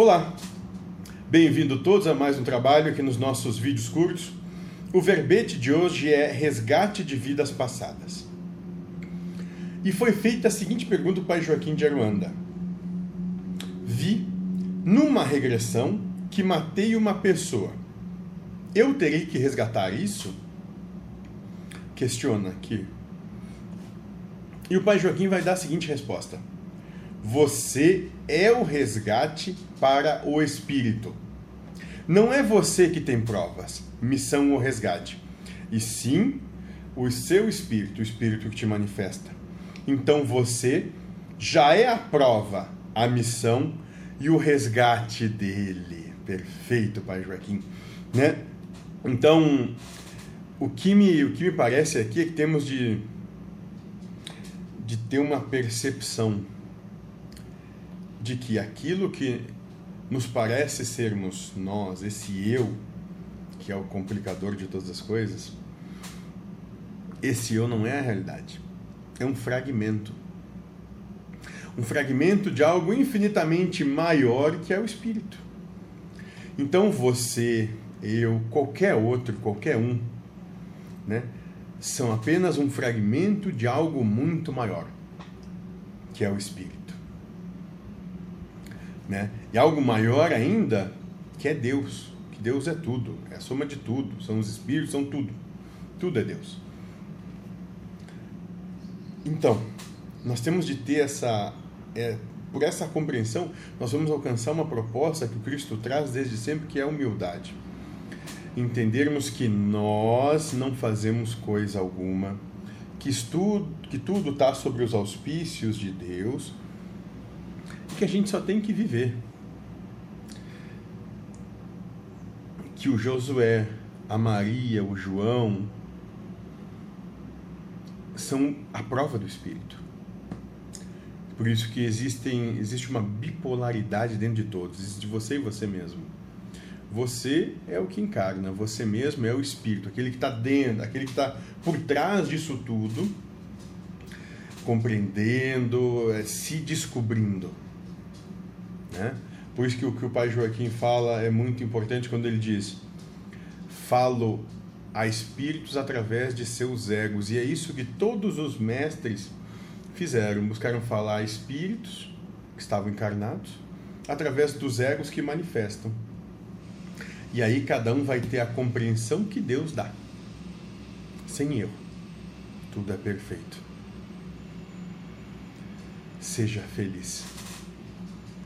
Olá, bem-vindo todos a mais um trabalho aqui nos nossos vídeos curtos. O verbete de hoje é resgate de vidas passadas. E foi feita a seguinte pergunta para Joaquim de Aruanda: Vi, numa regressão, que matei uma pessoa. Eu terei que resgatar isso? Questiona aqui. E o pai Joaquim vai dar a seguinte resposta: Você é o resgate para o espírito. Não é você que tem provas, missão ou resgate, e sim o seu espírito, o espírito que te manifesta. Então você já é a prova, a missão e o resgate dele. Perfeito, Pai Joaquim. Né? Então, o que me, o que me parece aqui é que temos de, de ter uma percepção de que aquilo que nos parece sermos nós, esse eu, que é o complicador de todas as coisas, esse eu não é a realidade. É um fragmento. Um fragmento de algo infinitamente maior que é o espírito. Então você, eu, qualquer outro, qualquer um, né, são apenas um fragmento de algo muito maior, que é o espírito né? E algo maior ainda, que é Deus, que Deus é tudo, é a soma de tudo, são os espíritos, são tudo. Tudo é Deus. Então, nós temos de ter essa é, por essa compreensão, nós vamos alcançar uma proposta que o Cristo traz desde sempre, que é a humildade. Entendermos que nós não fazemos coisa alguma, que, estudo, que tudo está sobre os auspícios de Deus, que a gente só tem que viver. Que o Josué, a Maria, o João são a prova do Espírito. Por isso que existem, existe uma bipolaridade dentro de todos, existe você e você mesmo. Você é o que encarna, você mesmo é o Espírito, aquele que está dentro, aquele que está por trás disso tudo, compreendendo, eh, se descobrindo. Né? Por isso que o que o pai Joaquim fala é muito importante quando ele diz: falo a espíritos através de seus egos. E é isso que todos os mestres fizeram: buscaram falar a espíritos que estavam encarnados através dos egos que manifestam. E aí cada um vai ter a compreensão que Deus dá, sem erro. Tudo é perfeito. Seja feliz.